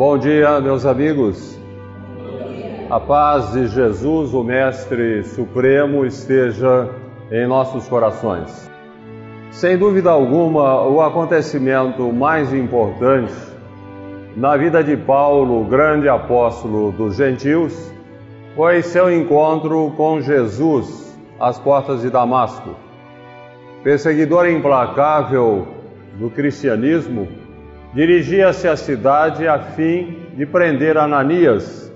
Bom dia, meus amigos. A paz de Jesus, o Mestre Supremo, esteja em nossos corações. Sem dúvida alguma, o acontecimento mais importante na vida de Paulo, grande apóstolo dos gentios, foi seu encontro com Jesus às portas de Damasco. Perseguidor implacável do cristianismo, dirigia-se à cidade a fim de prender Ananias,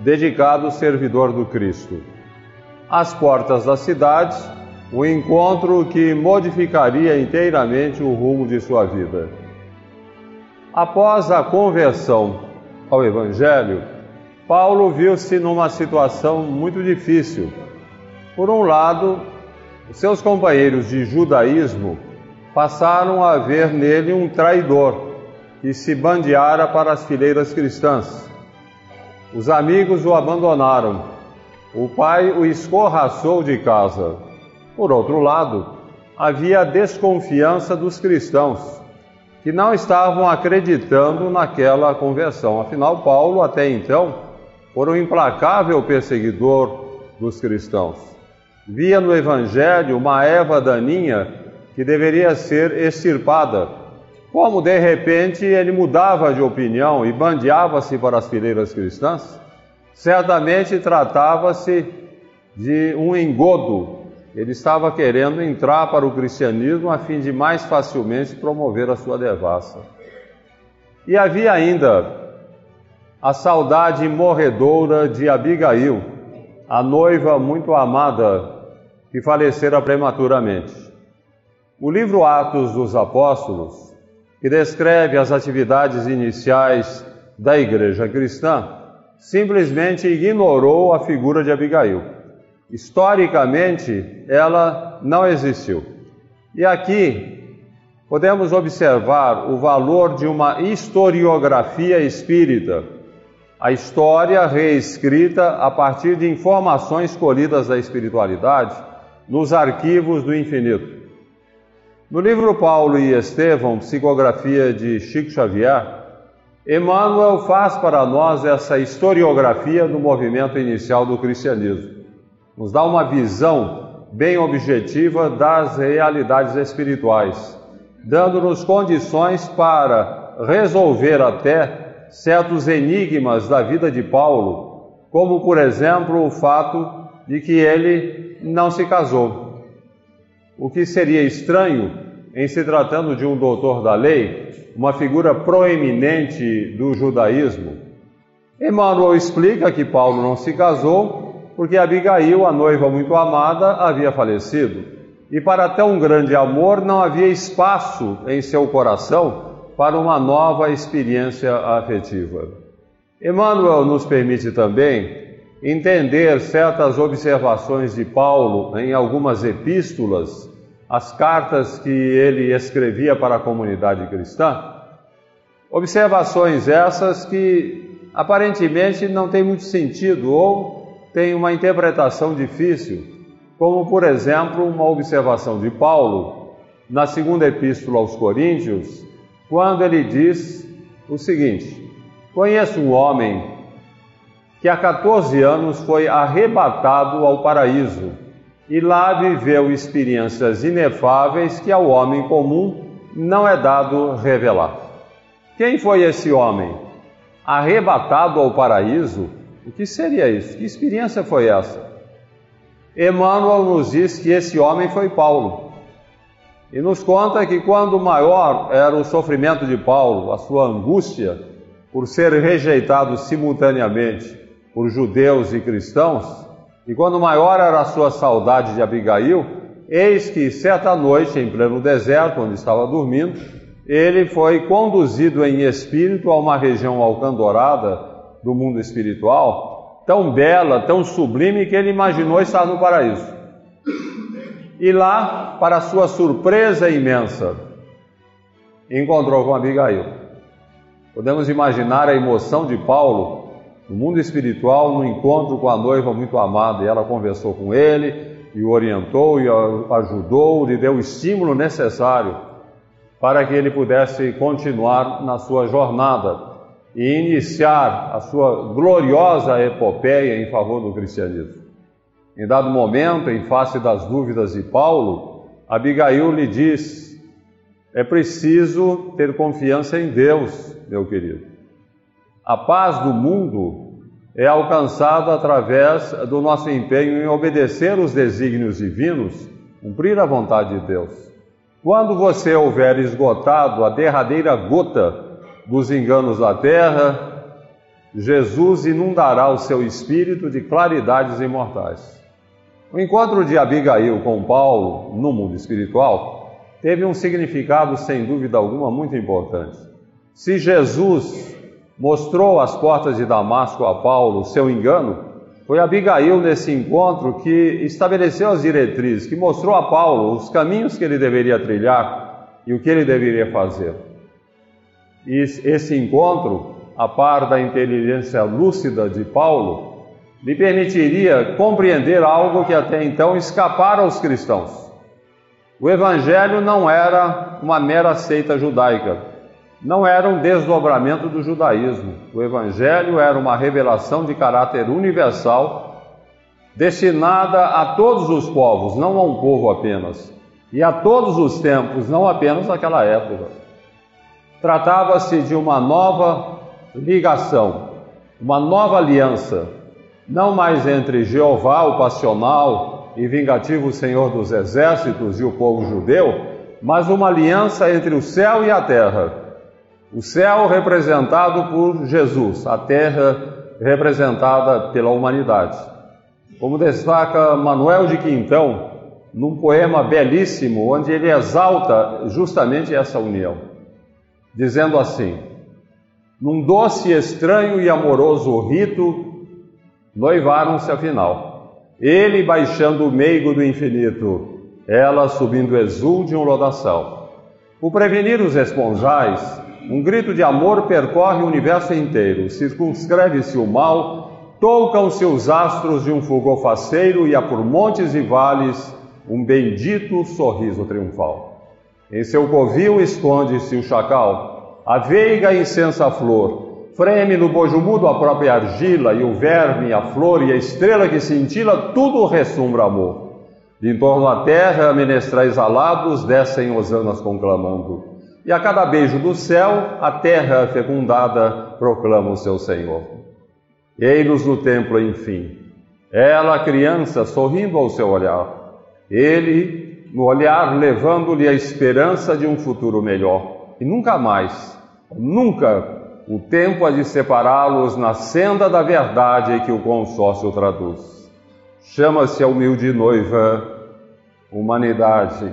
dedicado servidor do Cristo. Às portas da cidade, o encontro que modificaria inteiramente o rumo de sua vida. Após a conversão ao Evangelho, Paulo viu-se numa situação muito difícil. Por um lado, seus companheiros de judaísmo passaram a ver nele um traidor que se bandeara para as fileiras cristãs. Os amigos o abandonaram. O pai o escorraçou de casa. Por outro lado, havia a desconfiança dos cristãos, que não estavam acreditando naquela conversão. Afinal, Paulo, até então, foi um implacável perseguidor dos cristãos. Via no Evangelho uma erva daninha que deveria ser extirpada. Como de repente ele mudava de opinião e bandeava-se para as fileiras cristãs, certamente tratava-se de um engodo ele estava querendo entrar para o cristianismo a fim de mais facilmente promover a sua devassa. E havia ainda a saudade morredoura de Abigail, a noiva muito amada que falecera prematuramente. O livro Atos dos Apóstolos, que descreve as atividades iniciais da igreja cristã, simplesmente ignorou a figura de Abigail. Historicamente, ela não existiu. E aqui podemos observar o valor de uma historiografia espírita, a história reescrita a partir de informações colhidas da espiritualidade nos arquivos do infinito. No livro Paulo e Estevão, Psicografia de Chico Xavier, Emmanuel faz para nós essa historiografia do movimento inicial do cristianismo nos dá uma visão bem objetiva das realidades espirituais, dando-nos condições para resolver até certos enigmas da vida de Paulo, como por exemplo o fato de que ele não se casou. O que seria estranho em se tratando de um doutor da lei, uma figura proeminente do judaísmo. Emmanuel explica que Paulo não se casou porque Abigail, a noiva muito amada, havia falecido. E para tão grande amor não havia espaço em seu coração para uma nova experiência afetiva. Emmanuel nos permite também entender certas observações de Paulo em algumas epístolas, as cartas que ele escrevia para a comunidade cristã. Observações essas que aparentemente não têm muito sentido ou tem uma interpretação difícil, como por exemplo uma observação de Paulo na segunda epístola aos Coríntios, quando ele diz o seguinte: Conheço um homem que há 14 anos foi arrebatado ao paraíso e lá viveu experiências inefáveis que ao homem comum não é dado revelar. Quem foi esse homem? Arrebatado ao paraíso o que seria isso? Que experiência foi essa? Emmanuel nos diz que esse homem foi Paulo. E nos conta que quando maior era o sofrimento de Paulo, a sua angústia por ser rejeitado simultaneamente por judeus e cristãos, e quando maior era a sua saudade de Abigail, eis que certa noite, em pleno deserto, onde estava dormindo, ele foi conduzido em espírito a uma região alcandorada do mundo espiritual, tão bela, tão sublime, que ele imaginou estar no paraíso. E lá, para sua surpresa imensa, encontrou com Abigail. Podemos imaginar a emoção de Paulo no mundo espiritual, no encontro com a noiva muito amada, e ela conversou com ele, e o orientou, e o ajudou, lhe deu o estímulo necessário para que ele pudesse continuar na sua jornada e iniciar a sua gloriosa epopeia em favor do cristianismo. Em dado momento, em face das dúvidas de Paulo, Abigail lhe diz: é preciso ter confiança em Deus, meu querido. A paz do mundo é alcançada através do nosso empenho em obedecer os desígnios divinos, cumprir a vontade de Deus. Quando você houver esgotado a derradeira gota dos enganos da terra, Jesus inundará o seu espírito de claridades imortais. O encontro de Abigail com Paulo no mundo espiritual teve um significado, sem dúvida alguma, muito importante. Se Jesus mostrou às portas de Damasco a Paulo seu engano, foi Abigail nesse encontro que estabeleceu as diretrizes, que mostrou a Paulo os caminhos que ele deveria trilhar e o que ele deveria fazer. E esse encontro, a par da inteligência lúcida de Paulo, lhe permitiria compreender algo que até então escapara aos cristãos. O Evangelho não era uma mera seita judaica, não era um desdobramento do judaísmo. O Evangelho era uma revelação de caráter universal, destinada a todos os povos, não a um povo apenas, e a todos os tempos, não apenas naquela época. Tratava-se de uma nova ligação, uma nova aliança não mais entre Jeová, o passional e vingativo Senhor dos exércitos e o povo judeu, mas uma aliança entre o céu e a terra. O céu representado por Jesus, a terra representada pela humanidade. Como destaca Manuel de Quintão, num poema belíssimo, onde ele exalta justamente essa união, dizendo assim: Num doce, estranho e amoroso rito noivaram-se afinal. Ele baixando o meigo do infinito, ela subindo exul de um lodaçal. Por prevenir os esponjais, um grito de amor percorre o universo inteiro, circunscreve-se o mal, tocam-se os astros de um fulgor faceiro e há por montes e vales um bendito sorriso triunfal. Em seu covil esconde-se o chacal, a veiga incensa flor, Freme no bojo mudo a própria argila, e o verme, a flor e a estrela que cintila, tudo ressumbra amor. De em torno à terra, menestrais alados descem hosanas conclamando. E a cada beijo do céu, a terra fecundada proclama o seu Senhor. Ei-nos no templo, enfim. Ela, criança, sorrindo ao seu olhar. Ele, no olhar, levando-lhe a esperança de um futuro melhor. E nunca mais, nunca o tempo há de separá-los na senda da verdade que o consórcio traduz. Chama-se a humilde noiva humanidade,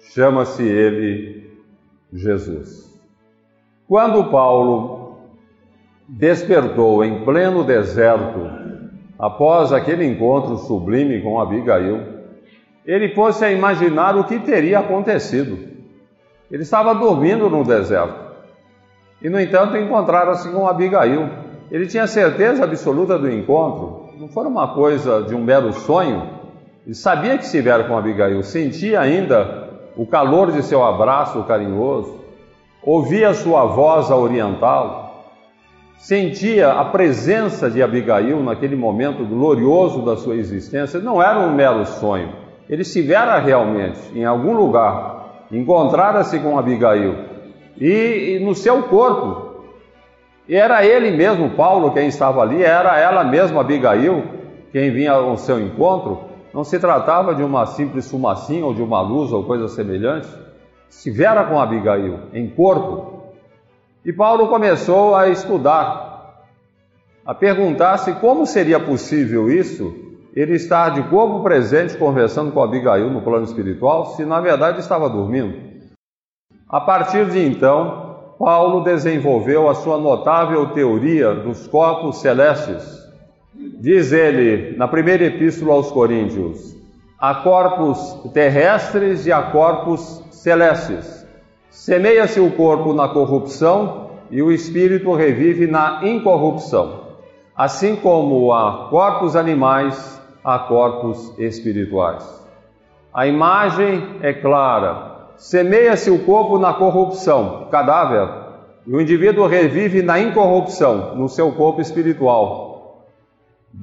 chama-se ele Jesus. Quando Paulo despertou em pleno deserto, após aquele encontro sublime com Abigail, ele pôs-se a imaginar o que teria acontecido. Ele estava dormindo no deserto. E, no entanto, encontraram-se com Abigail. Ele tinha certeza absoluta do encontro, não foi uma coisa de um mero sonho. Ele sabia que estivera com Abigail, sentia ainda o calor de seu abraço carinhoso, ouvia sua voz a orientá-lo, sentia a presença de Abigail naquele momento glorioso da sua existência. Não era um mero sonho, ele estivera realmente em algum lugar, encontrara-se com Abigail e, e no seu corpo. E era ele mesmo, Paulo, quem estava ali, era ela mesma, Abigail, quem vinha ao seu encontro. Não se tratava de uma simples fumacinha ou de uma luz ou coisa semelhante. Estivera com Abigail, em corpo. E Paulo começou a estudar, a perguntar-se como seria possível isso, ele estar de corpo presente conversando com Abigail no plano espiritual, se na verdade estava dormindo. A partir de então, Paulo desenvolveu a sua notável teoria dos corpos celestes. Diz ele, na primeira epístola aos Coríntios, há corpos terrestres e há corpos celestes. Semeia-se o corpo na corrupção e o espírito revive na incorrupção. Assim como há corpos animais, há corpos espirituais. A imagem é clara, Semeia-se o corpo na corrupção, cadáver, E o indivíduo revive na incorrupção, no seu corpo espiritual.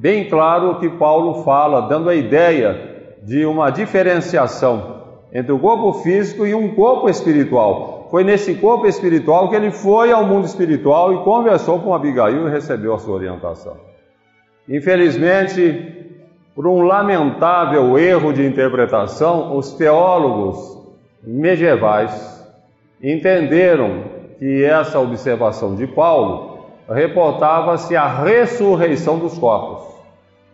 Bem claro que Paulo fala, dando a ideia de uma diferenciação entre o corpo físico e um corpo espiritual. Foi nesse corpo espiritual que ele foi ao mundo espiritual e conversou com Abigail e recebeu a sua orientação. Infelizmente, por um lamentável erro de interpretação, os teólogos medievais entenderam que essa observação de Paulo reportava-se à ressurreição dos corpos.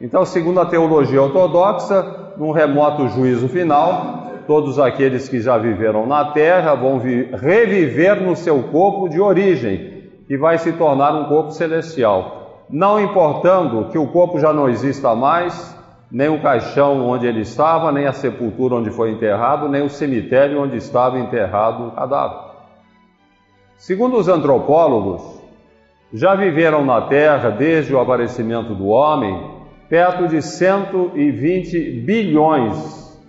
Então, segundo a teologia ortodoxa, num remoto juízo final, todos aqueles que já viveram na terra vão reviver no seu corpo de origem, que vai se tornar um corpo celestial. Não importando que o corpo já não exista mais, nem o caixão onde ele estava, nem a sepultura onde foi enterrado, nem o cemitério onde estava enterrado o cadáver. Segundo os antropólogos, já viveram na Terra, desde o aparecimento do homem, perto de 120 bilhões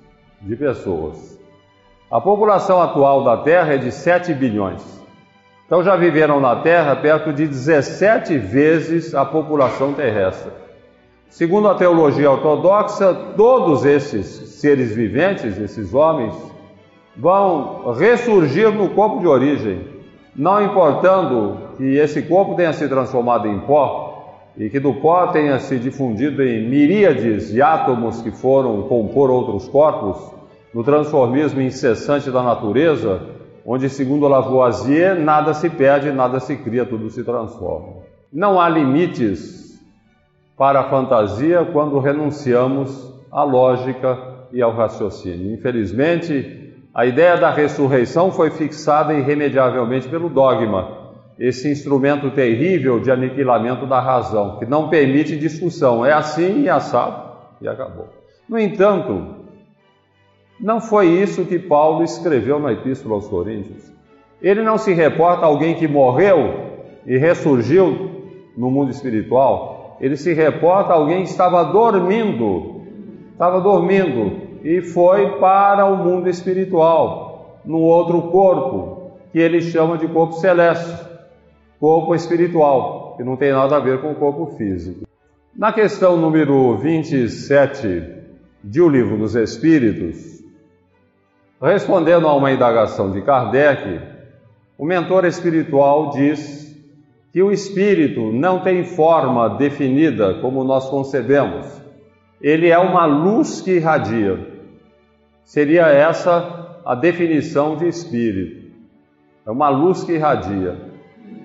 de pessoas. A população atual da Terra é de 7 bilhões. Então já viveram na Terra perto de 17 vezes a população terrestre. Segundo a teologia ortodoxa, todos esses seres viventes, esses homens, vão ressurgir no corpo de origem, não importando que esse corpo tenha se transformado em pó e que do pó tenha se difundido em miríades de átomos que foram compor outros corpos, no transformismo incessante da natureza, onde, segundo Lavoisier, nada se perde, nada se cria, tudo se transforma. Não há limites para a fantasia quando renunciamos à lógica e ao raciocínio. Infelizmente, a ideia da ressurreição foi fixada irremediavelmente pelo dogma, esse instrumento terrível de aniquilamento da razão, que não permite discussão. É assim e assado, e acabou. No entanto, não foi isso que Paulo escreveu na Epístola aos Coríntios. Ele não se reporta a alguém que morreu e ressurgiu no mundo espiritual. Ele se reporta a alguém que estava dormindo, estava dormindo e foi para o mundo espiritual, no outro corpo, que ele chama de corpo celeste, corpo espiritual, que não tem nada a ver com o corpo físico. Na questão número 27 de O Livro dos Espíritos, respondendo a uma indagação de Kardec, o mentor espiritual diz que o espírito não tem forma definida como nós concebemos. Ele é uma luz que irradia. Seria essa a definição de espírito. É uma luz que irradia.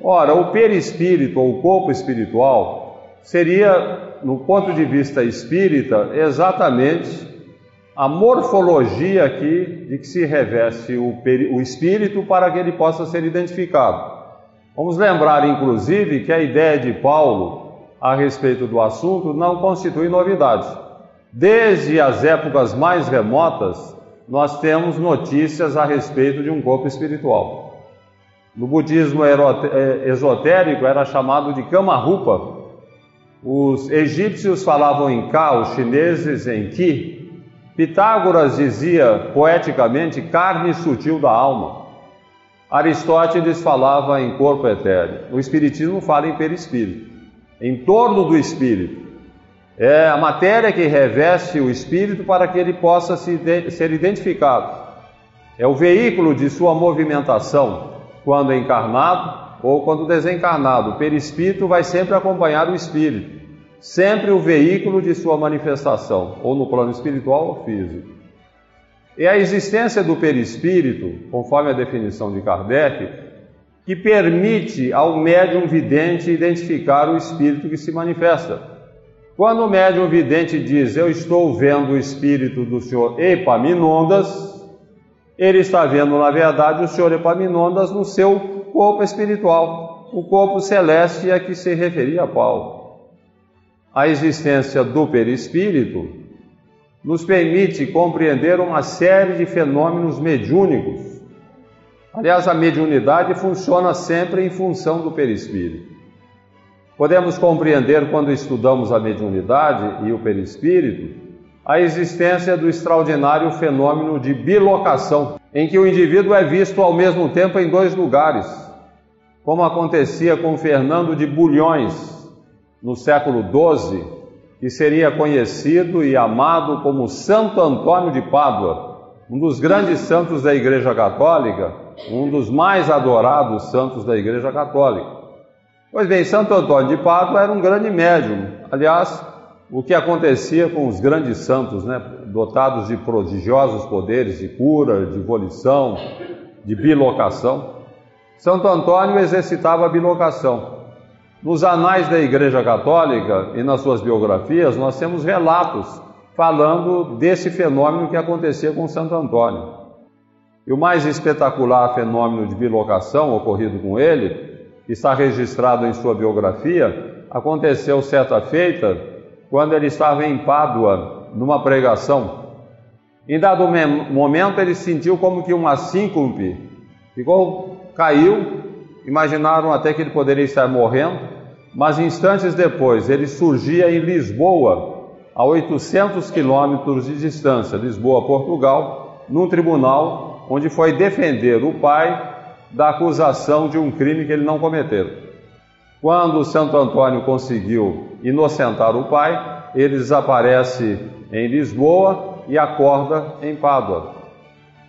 Ora, o perispírito ou o corpo espiritual seria, no ponto de vista espírita, exatamente a morfologia aqui de que se reveste o, o espírito para que ele possa ser identificado. Vamos lembrar, inclusive, que a ideia de Paulo a respeito do assunto não constitui novidade. Desde as épocas mais remotas, nós temos notícias a respeito de um corpo espiritual. No budismo é, esotérico era chamado de Kamarupa. Os egípcios falavam em Ka, os chineses em Ki. Pitágoras dizia poeticamente carne sutil da alma. Aristóteles falava em corpo etéreo. O Espiritismo fala em perispírito, em torno do espírito. É a matéria que reveste o espírito para que ele possa ser identificado. É o veículo de sua movimentação quando encarnado ou quando desencarnado. O perispírito vai sempre acompanhar o espírito, sempre o veículo de sua manifestação, ou no plano espiritual ou físico. É a existência do perispírito, conforme a definição de Kardec, que permite ao médium vidente identificar o espírito que se manifesta. Quando o médium vidente diz, eu estou vendo o espírito do senhor Epaminondas, ele está vendo, na verdade, o senhor Epaminondas no seu corpo espiritual, o corpo celeste a que se referia Paulo. A existência do perispírito nos permite compreender uma série de fenômenos mediúnicos. Aliás, a mediunidade funciona sempre em função do perispírito. Podemos compreender, quando estudamos a mediunidade e o perispírito, a existência do extraordinário fenômeno de bilocação, em que o indivíduo é visto ao mesmo tempo em dois lugares. como acontecia com Fernando de Bulhões no século XII, que seria conhecido e amado como Santo Antônio de Pádua, um dos grandes santos da Igreja Católica, um dos mais adorados santos da Igreja Católica. Pois bem, Santo Antônio de Pádua era um grande médium. Aliás, o que acontecia com os grandes santos, né, dotados de prodigiosos poderes de cura, de volição, de bilocação. Santo Antônio exercitava a bilocação. Nos anais da Igreja Católica e nas suas biografias, nós temos relatos falando desse fenômeno que acontecia com Santo Antônio. E o mais espetacular fenômeno de bilocação ocorrido com ele, que está registrado em sua biografia, aconteceu certa feita quando ele estava em Pádua, numa pregação. Em dado momento, ele sentiu como que uma síncope, ficou, caiu imaginaram até que ele poderia estar morrendo, mas instantes depois ele surgia em Lisboa, a 800 quilômetros de distância, Lisboa, Portugal, num tribunal onde foi defender o pai da acusação de um crime que ele não cometeu. Quando Santo Antônio conseguiu inocentar o pai, ele desaparece em Lisboa e acorda em Pádua.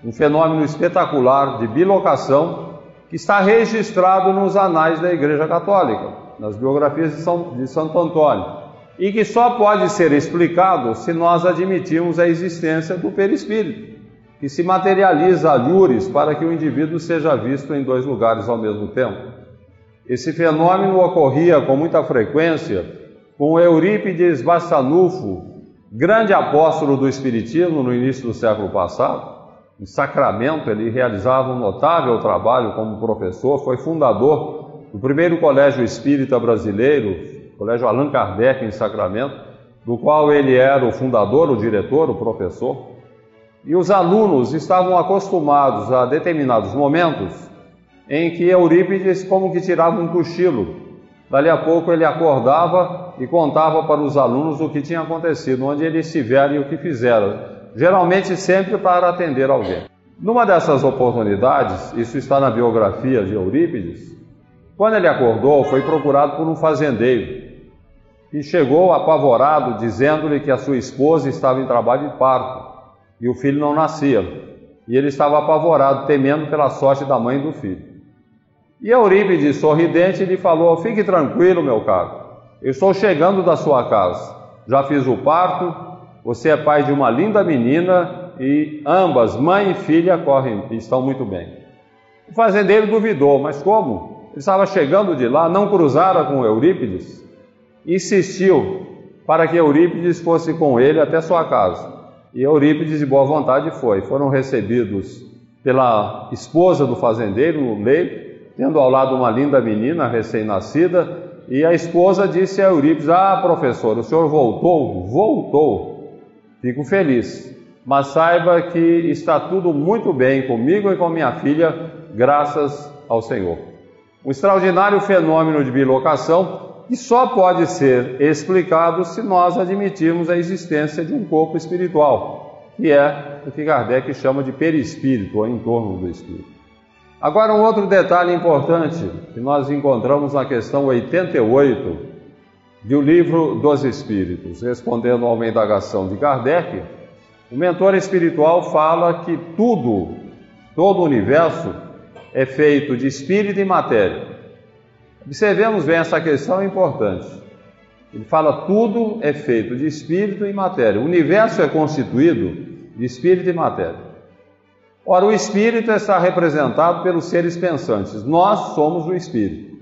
Um fenômeno espetacular de bilocação que está registrado nos anais da Igreja Católica, nas biografias de, São, de Santo Antônio, e que só pode ser explicado se nós admitirmos a existência do perispírito, que se materializa a lures para que o indivíduo seja visto em dois lugares ao mesmo tempo. Esse fenômeno ocorria com muita frequência com Eurípides Bassanufo, grande apóstolo do Espiritismo no início do século passado, em Sacramento, ele realizava um notável trabalho como professor, foi fundador do primeiro colégio espírita brasileiro, Colégio Allan Kardec, em Sacramento, do qual ele era o fundador, o diretor, o professor. E os alunos estavam acostumados a determinados momentos em que Eurípides como que tirava um cochilo. Dali a pouco ele acordava e contava para os alunos o que tinha acontecido, onde eles estiveram e o que fizeram geralmente sempre para atender alguém. Numa dessas oportunidades, isso está na biografia de Eurípides, quando ele acordou, foi procurado por um fazendeiro e chegou apavorado, dizendo-lhe que a sua esposa estava em trabalho de parto e o filho não nascia. E ele estava apavorado, temendo pela sorte da mãe e do filho. E Eurípides, sorridente, lhe falou: Fique tranquilo, meu caro, eu estou chegando da sua casa. Já fiz o parto, você é pai de uma linda menina e ambas, mãe e filha, correm e estão muito bem. O fazendeiro duvidou, mas como? Ele estava chegando de lá, não cruzara com Eurípides, insistiu para que Eurípides fosse com ele até sua casa. E Eurípides, de boa vontade, foi. Foram recebidos pela esposa do fazendeiro leito, tendo ao lado uma linda menina recém-nascida, e a esposa disse a Eurípides: Ah, professor, o senhor voltou? Voltou. Fico feliz, mas saiba que está tudo muito bem comigo e com minha filha, graças ao Senhor. Um extraordinário fenômeno de bilocação que só pode ser explicado se nós admitirmos a existência de um corpo espiritual, que é o que Kardec chama de perispírito, ou em torno do espírito. Agora, um outro detalhe importante que nós encontramos na questão 88 do livro dos Espíritos, respondendo a uma indagação de Kardec, o mentor espiritual fala que tudo, todo o universo, é feito de espírito e matéria. Observemos bem essa questão importante. Ele fala tudo é feito de espírito e matéria. O universo é constituído de espírito e matéria. Ora, o espírito está representado pelos seres pensantes. Nós somos o espírito.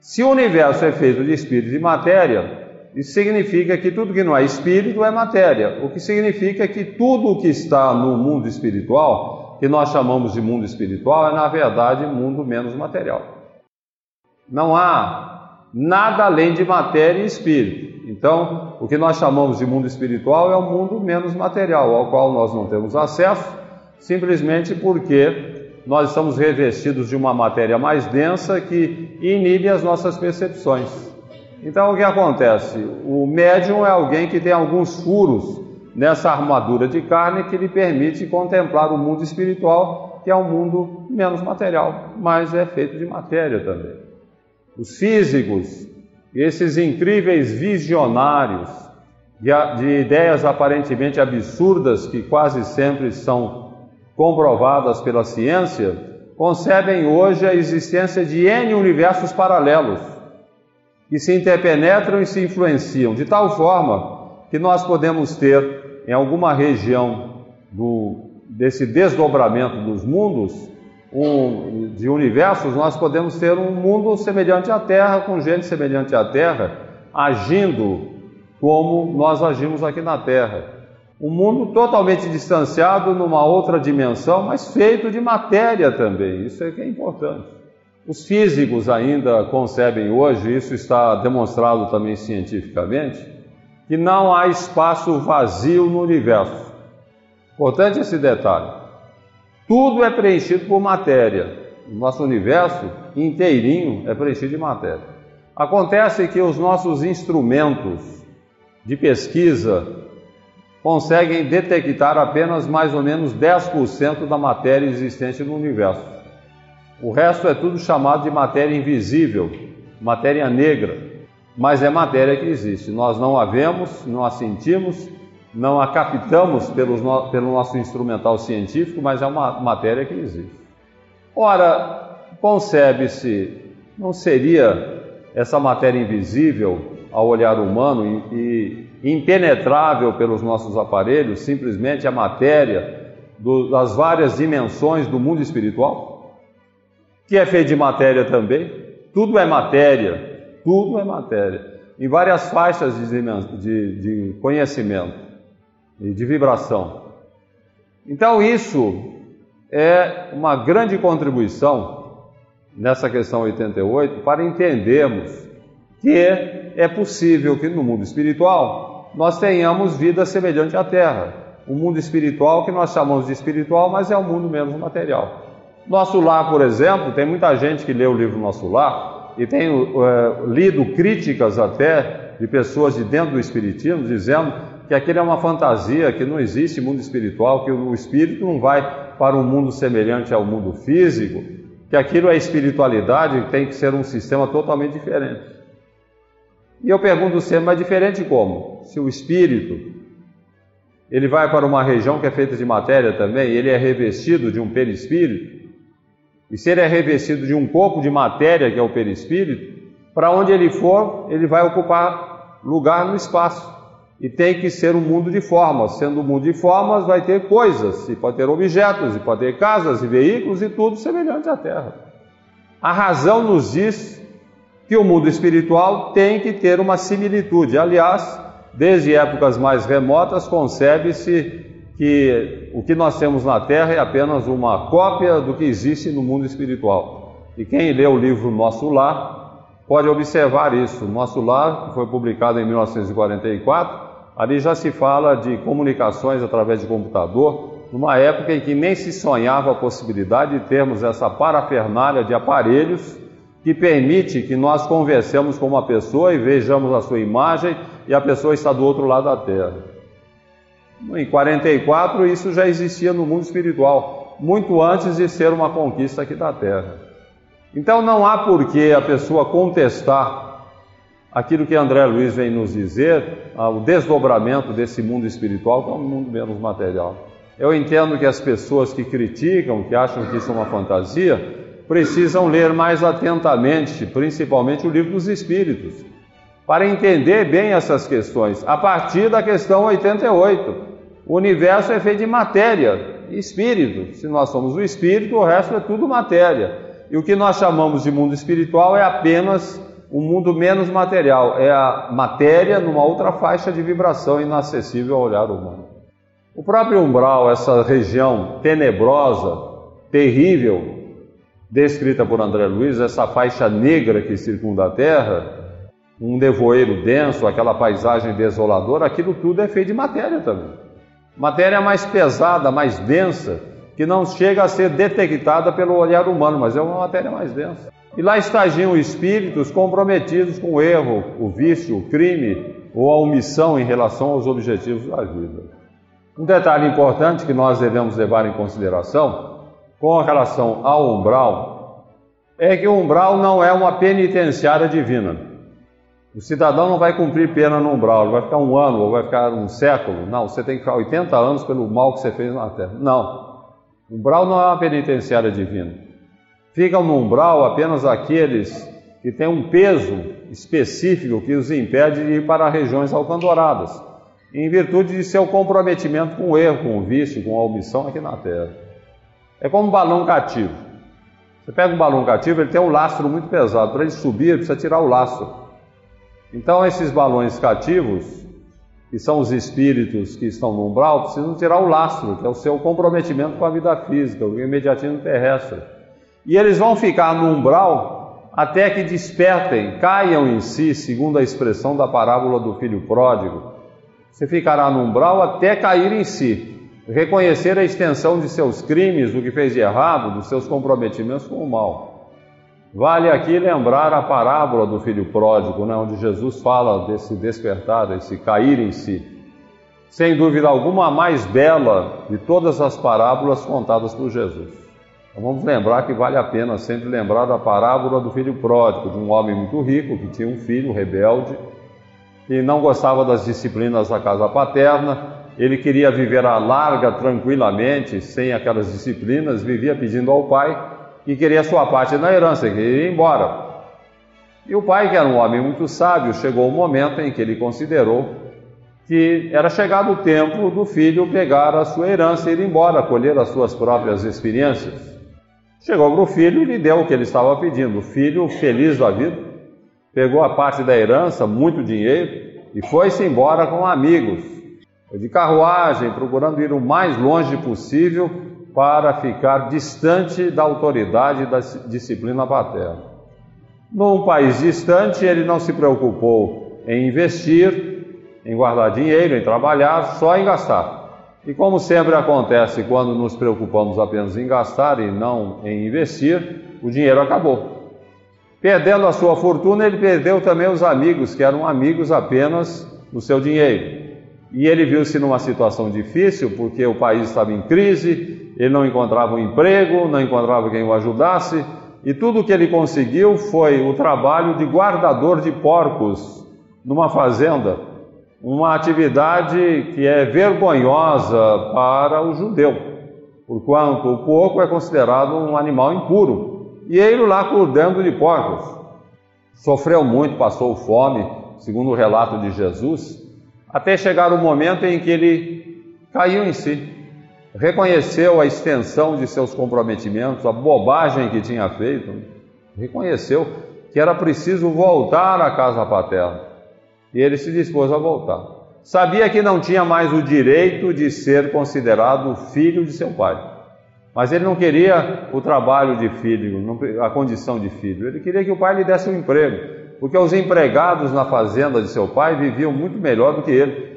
Se o universo é feito de espírito e matéria, isso significa que tudo que não é espírito é matéria, o que significa que tudo o que está no mundo espiritual, que nós chamamos de mundo espiritual, é na verdade mundo menos material. Não há nada além de matéria e espírito. Então, o que nós chamamos de mundo espiritual é o mundo menos material, ao qual nós não temos acesso, simplesmente porque nós estamos revestidos de uma matéria mais densa que inibe as nossas percepções. Então, o que acontece? O médium é alguém que tem alguns furos nessa armadura de carne que lhe permite contemplar o mundo espiritual, que é um mundo menos material, mas é feito de matéria também. os físicos, esses incríveis visionários de, de ideias aparentemente absurdas que quase sempre são comprovadas pela ciência, concebem hoje a existência de N universos paralelos que se interpenetram e se influenciam de tal forma que nós podemos ter em alguma região do, desse desdobramento dos mundos, um, de universos, nós podemos ter um mundo semelhante à Terra, com gente semelhante à Terra, agindo como nós agimos aqui na Terra. Um mundo totalmente distanciado numa outra dimensão, mas feito de matéria também. Isso é que é importante. Os físicos ainda concebem hoje, isso está demonstrado também cientificamente, que não há espaço vazio no universo. Importante esse detalhe. Tudo é preenchido por matéria. O nosso universo inteirinho é preenchido de matéria. Acontece que os nossos instrumentos de pesquisa conseguem detectar apenas mais ou menos 10% da matéria existente no universo. O resto é tudo chamado de matéria invisível, matéria negra, mas é matéria que existe. Nós não a vemos, não a sentimos, não a captamos pelo, pelo nosso instrumental científico, mas é uma matéria que existe. Ora, concebe-se, não seria essa matéria invisível ao olhar humano e impenetrável pelos nossos aparelhos, simplesmente a matéria do, das várias dimensões do mundo espiritual, que é feito de matéria também. Tudo é matéria, tudo é matéria, em várias faixas de, de, de conhecimento e de vibração. Então, isso é uma grande contribuição nessa questão 88 para entendermos que é possível que no mundo espiritual nós tenhamos vida semelhante à Terra. O mundo espiritual, que nós chamamos de espiritual, mas é o um mundo menos material. Nosso lar, por exemplo, tem muita gente que lê o livro Nosso Lar e tem é, lido críticas até de pessoas de dentro do Espiritismo dizendo que aquilo é uma fantasia, que não existe mundo espiritual, que o espírito não vai para um mundo semelhante ao mundo físico, que aquilo é espiritualidade, tem que ser um sistema totalmente diferente. E eu pergunto sempre, mas diferente como? Se o espírito ele vai para uma região que é feita de matéria também, ele é revestido de um perispírito, e se ele é revestido de um corpo de matéria, que é o perispírito, para onde ele for, ele vai ocupar lugar no espaço. E tem que ser um mundo de formas. Sendo um mundo de formas, vai ter coisas, e pode ter objetos, e pode ter casas e veículos e tudo semelhante à Terra. A razão nos diz que o mundo espiritual tem que ter uma similitude. Aliás, desde épocas mais remotas, concebe-se que o que nós temos na Terra é apenas uma cópia do que existe no mundo espiritual. E quem lê o livro Nosso Lar pode observar isso. Nosso Lar, que foi publicado em 1944, ali já se fala de comunicações através de computador, numa época em que nem se sonhava a possibilidade de termos essa parafernália de aparelhos que permite que nós conversemos com uma pessoa e vejamos a sua imagem e a pessoa está do outro lado da terra. Em 44 isso já existia no mundo espiritual, muito antes de ser uma conquista aqui da terra. Então não há por que a pessoa contestar aquilo que André Luiz vem nos dizer, ah, o desdobramento desse mundo espiritual, que é um mundo menos material. Eu entendo que as pessoas que criticam, que acham que isso é uma fantasia, precisam ler mais atentamente, principalmente o livro dos Espíritos, para entender bem essas questões. A partir da questão 88, o universo é feito de matéria e espírito. Se nós somos o espírito, o resto é tudo matéria. E o que nós chamamos de mundo espiritual é apenas um mundo menos material, é a matéria numa outra faixa de vibração inacessível ao olhar humano. O próprio umbral, essa região tenebrosa, terrível, descrita por André Luiz, essa faixa negra que circunda a Terra, um nevoeiro denso, aquela paisagem desoladora, aquilo tudo é feito de matéria também. Matéria mais pesada, mais densa, que não chega a ser detectada pelo olhar humano, mas é uma matéria mais densa. E lá estagiam espíritos comprometidos com o erro, o vício, o crime ou a omissão em relação aos objetivos da vida. Um detalhe importante que nós devemos levar em consideração com relação ao umbral é que o umbral não é uma penitenciária divina. O cidadão não vai cumprir pena no umbral, ele vai ficar um ano ou vai ficar um século. Não, você tem que ficar 80 anos pelo mal que você fez na terra. Não. Umbral não é uma penitenciária divina. Ficam no umbral apenas aqueles que têm um peso específico que os impede de ir para regiões alcandoradas, em virtude de seu comprometimento com o erro, com o vício, com a omissão aqui na terra. É como um balão cativo. Você pega um balão cativo, ele tem um lastro muito pesado. Para ele subir, ele precisa tirar o lastro. Então, esses balões cativos, que são os espíritos que estão no umbral, precisam tirar o lastro, que é o seu comprometimento com a vida física, o imediatismo terrestre. E eles vão ficar no umbral até que despertem, caiam em si, segundo a expressão da parábola do filho pródigo. Você ficará no umbral até cair em si, reconhecer a extensão de seus crimes, do que fez de errado, dos seus comprometimentos com o mal. Vale aqui lembrar a parábola do filho pródigo, né, onde Jesus fala desse despertar, desse cair em si. Sem dúvida alguma, a mais bela de todas as parábolas contadas por Jesus. Então vamos lembrar que vale a pena sempre lembrar da parábola do filho pródigo, de um homem muito rico que tinha um filho rebelde e não gostava das disciplinas da casa paterna. Ele queria viver à larga, tranquilamente, sem aquelas disciplinas, vivia pedindo ao pai e queria sua parte na herança, queria ir embora. E o pai, que era um homem muito sábio, chegou o momento em que ele considerou que era chegado o tempo do filho pegar a sua herança e ir embora, colher as suas próprias experiências. Chegou para o filho e lhe deu o que ele estava pedindo. O filho, feliz da vida, pegou a parte da herança, muito dinheiro, e foi-se embora com amigos. De carruagem, procurando ir o mais longe possível para ficar distante da autoridade da disciplina paterna. Num país distante, ele não se preocupou em investir, em guardar dinheiro, em trabalhar, só em gastar. E como sempre acontece quando nos preocupamos apenas em gastar e não em investir, o dinheiro acabou. Perdendo a sua fortuna, ele perdeu também os amigos, que eram amigos apenas no seu dinheiro. E ele viu-se numa situação difícil, porque o país estava em crise, ele não encontrava um emprego, não encontrava quem o ajudasse, e tudo o que ele conseguiu foi o trabalho de guardador de porcos numa fazenda, uma atividade que é vergonhosa para o judeu, porquanto o porco é considerado um animal impuro, e ele lá cuidando de porcos. Sofreu muito, passou fome, segundo o relato de Jesus, até chegar o momento em que ele caiu em si reconheceu a extensão de seus comprometimentos, a bobagem que tinha feito, reconheceu que era preciso voltar à casa paterna. E ele se dispôs a voltar. Sabia que não tinha mais o direito de ser considerado filho de seu pai. Mas ele não queria o trabalho de filho, a condição de filho. Ele queria que o pai lhe desse um emprego, porque os empregados na fazenda de seu pai viviam muito melhor do que ele.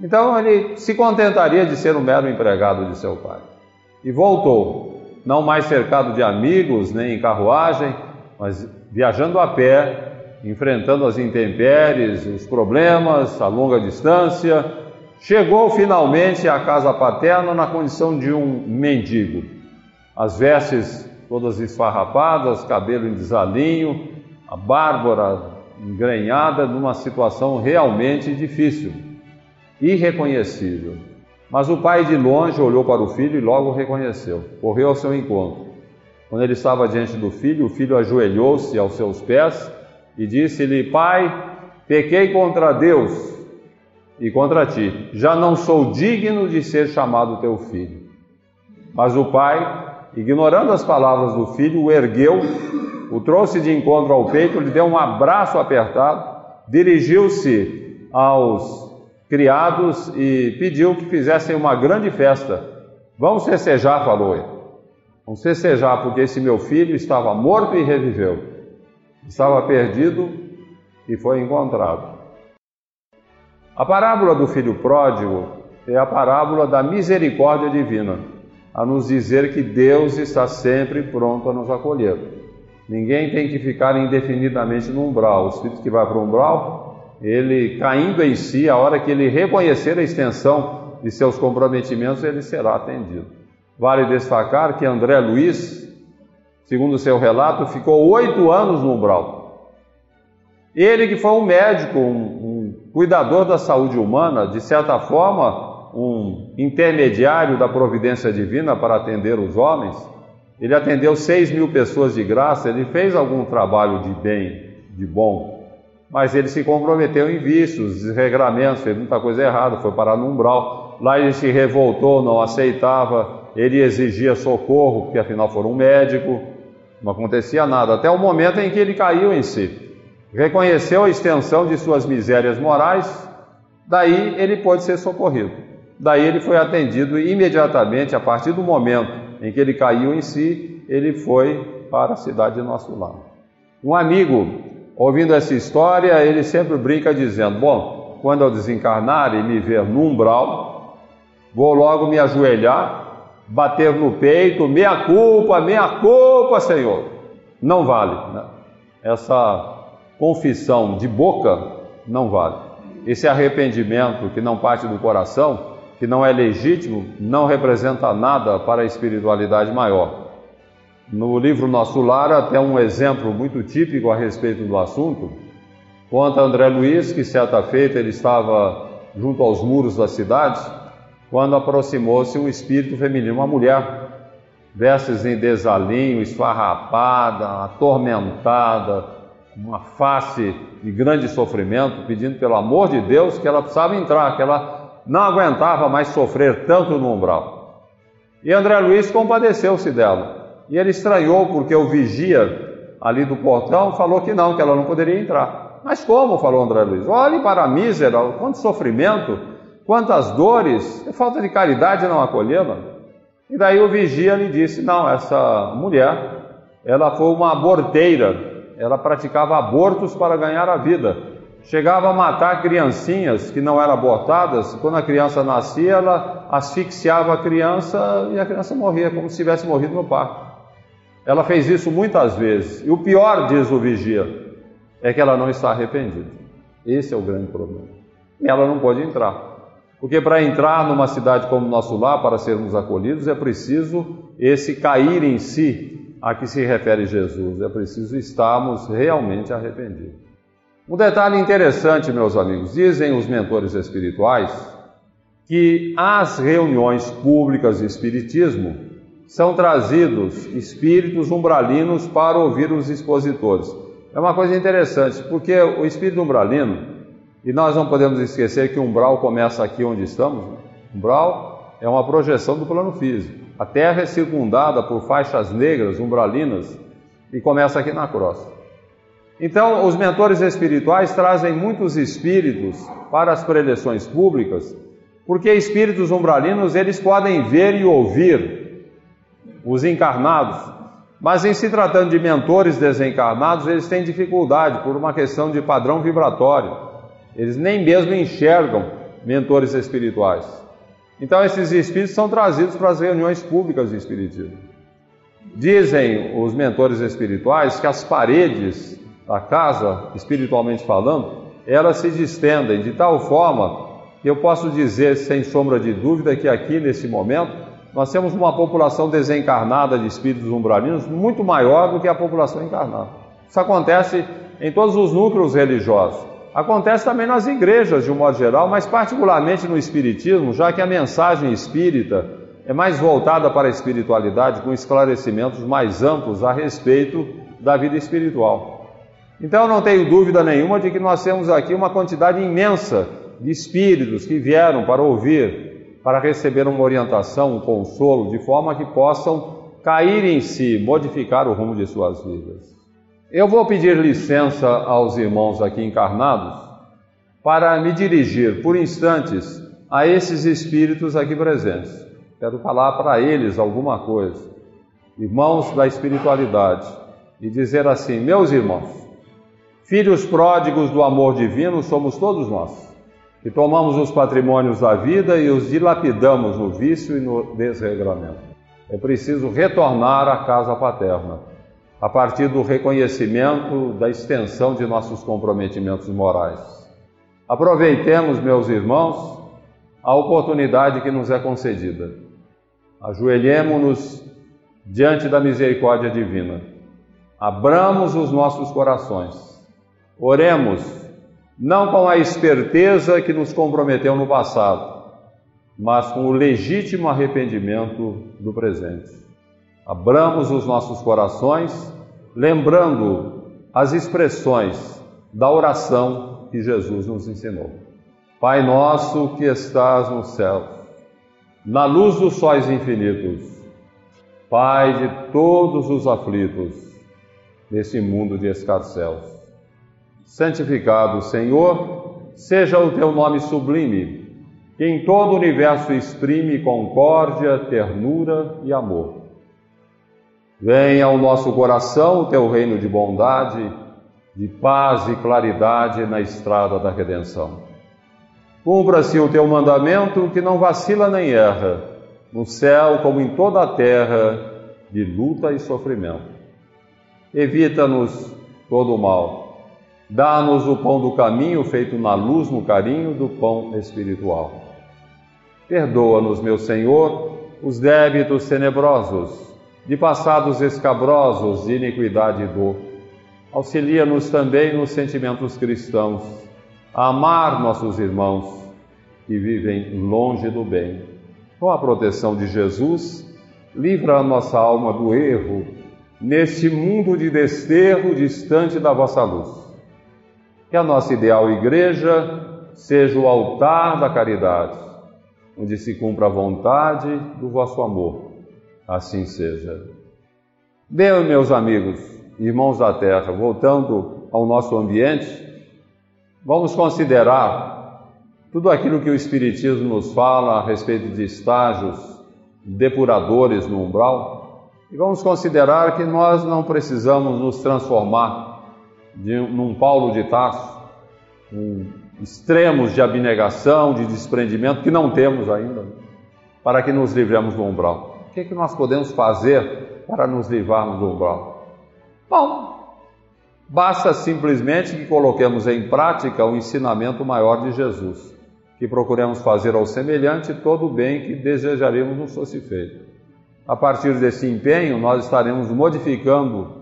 Então ele se contentaria de ser um mero empregado de seu pai. E voltou, não mais cercado de amigos, nem em carruagem, mas viajando a pé, enfrentando as intempéries, os problemas, a longa distância. Chegou finalmente à casa paterna na condição de um mendigo. As vestes todas esfarrapadas, cabelo em desalinho, a bárbara engrenhada, numa situação realmente difícil irreconhecível. Mas o pai de longe olhou para o filho e logo o reconheceu. Correu ao seu encontro. Quando ele estava diante do filho, o filho ajoelhou-se aos seus pés e disse-lhe: Pai, pequei contra Deus e contra ti. Já não sou digno de ser chamado teu filho. Mas o pai, ignorando as palavras do filho, o ergueu, o trouxe de encontro ao peito, lhe deu um abraço apertado, dirigiu-se aos criados e pediu que fizessem uma grande festa. Vamos festejar, falou ele. Vamos festejar, porque esse meu filho estava morto e reviveu. Estava perdido e foi encontrado. A parábola do filho pródigo é a parábola da misericórdia divina, a nos dizer que Deus está sempre pronto a nos acolher. Ninguém tem que ficar indefinidamente no umbral. O espírito que vai para o umbral ele caindo em si, a hora que ele reconhecer a extensão de seus comprometimentos, ele será atendido. Vale destacar que André Luiz, segundo seu relato, ficou oito anos no umbral. Ele, que foi um médico, um, um cuidador da saúde humana, de certa forma, um intermediário da providência divina para atender os homens, ele atendeu seis mil pessoas de graça, ele fez algum trabalho de bem, de bom, mas ele se comprometeu em vícios, desregramentos, fez muita coisa errada, foi parar no umbral. Lá ele se revoltou, não aceitava, ele exigia socorro, porque afinal foi um médico, não acontecia nada, até o momento em que ele caiu em si. Reconheceu a extensão de suas misérias morais, daí ele pôde ser socorrido. Daí ele foi atendido imediatamente, a partir do momento em que ele caiu em si, ele foi para a cidade de nosso lar. Um amigo Ouvindo essa história, ele sempre brinca dizendo: Bom, quando eu desencarnar e me ver no umbral, vou logo me ajoelhar, bater no peito, meia culpa, meia culpa, Senhor. Não vale. Né? Essa confissão de boca não vale. Esse arrependimento que não parte do coração, que não é legítimo, não representa nada para a espiritualidade maior. No livro Nosso Lar, até um exemplo muito típico a respeito do assunto. Conta André Luiz que certa feita ele estava junto aos muros da cidade quando aproximou-se um espírito feminino, uma mulher, vestes em desalinho, esfarrapada, atormentada, uma face de grande sofrimento, pedindo pelo amor de Deus que ela precisava entrar, que ela não aguentava mais sofrer tanto no umbral. E André Luiz compadeceu-se dela. E ele estranhou porque o vigia ali do portão falou que não, que ela não poderia entrar. Mas como? falou André Luiz. Olhe para a mísera, quanto sofrimento, quantas dores, é falta de caridade não acolhê-la. E daí o vigia lhe disse: Não, essa mulher, ela foi uma aborteira, ela praticava abortos para ganhar a vida. Chegava a matar criancinhas que não eram abortadas, quando a criança nascia, ela asfixiava a criança e a criança morria, como se tivesse morrido no parto. Ela fez isso muitas vezes. E o pior, diz o vigia, é que ela não está arrependida. Esse é o grande problema. E ela não pode entrar. Porque para entrar numa cidade como nosso lar, para sermos acolhidos, é preciso esse cair em si a que se refere Jesus. É preciso estarmos realmente arrependidos. Um detalhe interessante, meus amigos, dizem os mentores espirituais que as reuniões públicas de espiritismo são trazidos espíritos umbralinos para ouvir os expositores. É uma coisa interessante, porque o espírito umbralino, e nós não podemos esquecer que o umbral começa aqui onde estamos, né? umbral é uma projeção do plano físico. A Terra é circundada por faixas negras umbralinas e começa aqui na crosta. Então, os mentores espirituais trazem muitos espíritos para as preleções públicas, porque espíritos umbralinos eles podem ver e ouvir os encarnados. Mas em se tratando de mentores desencarnados, eles têm dificuldade por uma questão de padrão vibratório. Eles nem mesmo enxergam mentores espirituais. Então esses espíritos são trazidos para as reuniões públicas de espiritismo. Dizem os mentores espirituais que as paredes da casa, espiritualmente falando, elas se distendem de tal forma que eu posso dizer sem sombra de dúvida que aqui nesse momento nós temos uma população desencarnada de espíritos umbralinos muito maior do que a população encarnada. Isso acontece em todos os núcleos religiosos. Acontece também nas igrejas, de um modo geral, mas particularmente no Espiritismo, já que a mensagem espírita é mais voltada para a espiritualidade, com esclarecimentos mais amplos a respeito da vida espiritual. Então, eu não tenho dúvida nenhuma de que nós temos aqui uma quantidade imensa de espíritos que vieram para ouvir para receber uma orientação, um consolo, de forma que possam cair em si, modificar o rumo de suas vidas. Eu vou pedir licença aos irmãos aqui encarnados para me dirigir por instantes a esses espíritos aqui presentes. Quero falar para eles alguma coisa, irmãos da espiritualidade, e dizer assim: meus irmãos, filhos pródigos do amor divino somos todos nós que tomamos os patrimônios da vida e os dilapidamos no vício e no desregramento. É preciso retornar à casa paterna, a partir do reconhecimento da extensão de nossos comprometimentos morais. Aproveitemos, meus irmãos, a oportunidade que nos é concedida. Ajoelhemos-nos diante da misericórdia divina. Abramos os nossos corações. Oremos, não com a esperteza que nos comprometeu no passado, mas com o legítimo arrependimento do presente. Abramos os nossos corações, lembrando as expressões da oração que Jesus nos ensinou. Pai nosso que estás no céu, na luz dos sóis infinitos, Pai de todos os aflitos nesse mundo de escarcéus. Santificado, Senhor, seja o teu nome sublime, que em todo o universo exprime concórdia, ternura e amor. Venha ao nosso coração o teu reino de bondade, de paz e claridade na estrada da redenção. Cumpra-se o teu mandamento que não vacila nem erra no céu como em toda a terra, de luta e sofrimento. Evita-nos todo o mal. Dá-nos o pão do caminho feito na luz, no carinho do pão espiritual. Perdoa-nos, meu Senhor, os débitos tenebrosos, de passados escabrosos de iniquidade e dor. Auxilia-nos também nos sentimentos cristãos, a amar nossos irmãos que vivem longe do bem com a proteção de Jesus, livra a nossa alma do erro neste mundo de desterro distante da vossa luz. Que a nossa ideal igreja seja o altar da caridade, onde se cumpra a vontade do vosso amor. Assim seja. Bem, meus amigos, irmãos da terra, voltando ao nosso ambiente, vamos considerar tudo aquilo que o Espiritismo nos fala a respeito de estágios depuradores no umbral, e vamos considerar que nós não precisamos nos transformar de, num Paulo de Tarso, um extremos de abnegação, de desprendimento, que não temos ainda, para que nos livremos do umbral. O que, é que nós podemos fazer para nos livrarmos do umbral? Bom, basta simplesmente que coloquemos em prática o ensinamento maior de Jesus que procuremos fazer ao semelhante todo o bem que desejaríamos nos fosse feito. A partir desse empenho, nós estaremos modificando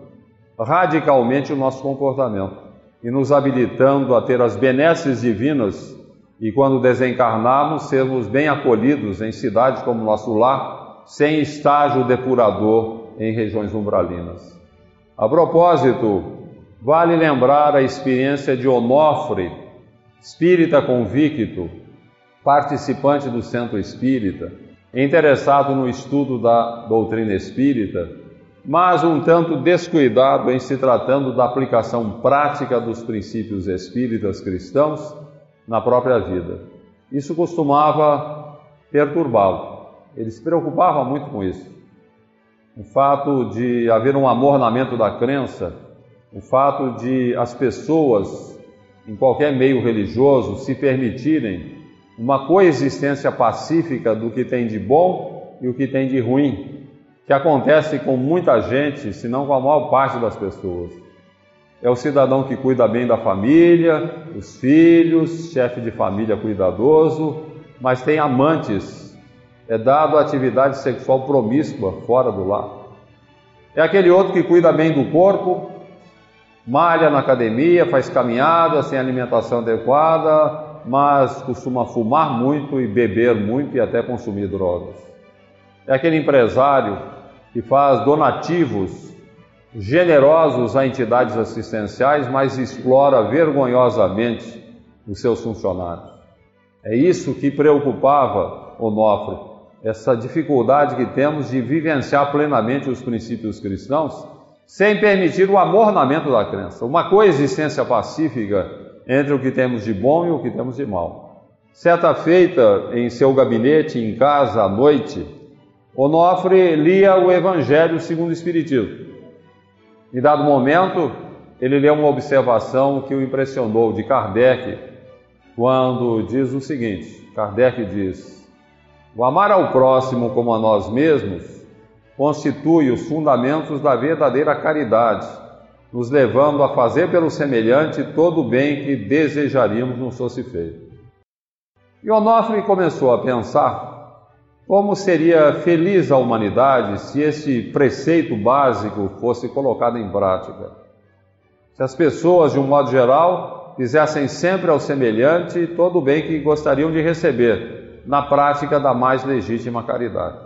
radicalmente o nosso comportamento e nos habilitando a ter as benesses divinas e, quando desencarnarmos, sermos bem acolhidos em cidades como nosso lar, sem estágio depurador em regiões umbralinas. A propósito, vale lembrar a experiência de Onofre, espírita convicto, participante do centro espírita, interessado no estudo da doutrina espírita, mas um tanto descuidado em se tratando da aplicação prática dos princípios espíritas cristãos na própria vida. Isso costumava perturbá-lo. Ele se preocupava muito com isso. O fato de haver um amornamento da crença, o fato de as pessoas, em qualquer meio religioso, se permitirem uma coexistência pacífica do que tem de bom e o que tem de ruim, que acontece com muita gente, se não com a maior parte das pessoas. É o cidadão que cuida bem da família, os filhos, chefe de família cuidadoso, mas tem amantes, é dado atividade sexual promíscua fora do lar. É aquele outro que cuida bem do corpo, malha na academia, faz caminhada sem alimentação adequada, mas costuma fumar muito e beber muito e até consumir drogas. É aquele empresário que faz donativos generosos a entidades assistenciais, mas explora vergonhosamente os seus funcionários. É isso que preocupava Onofre, essa dificuldade que temos de vivenciar plenamente os princípios cristãos sem permitir o amornamento da crença, uma coexistência pacífica entre o que temos de bom e o que temos de mal. Certa feita, em seu gabinete, em casa, à noite, Onofre lia o Evangelho segundo o Espiritismo. Em dado momento, ele leu uma observação que o impressionou de Kardec, quando diz o seguinte: Kardec diz, o amar ao próximo como a nós mesmos constitui os fundamentos da verdadeira caridade nos levando a fazer pelo semelhante todo o bem que desejaríamos nos fosse feito. E Onofre começou a pensar Como seria feliz a humanidade se esse preceito básico fosse colocado em prática? Se as pessoas, de um modo geral, fizessem sempre ao semelhante todo o bem que gostariam de receber, na prática da mais legítima caridade.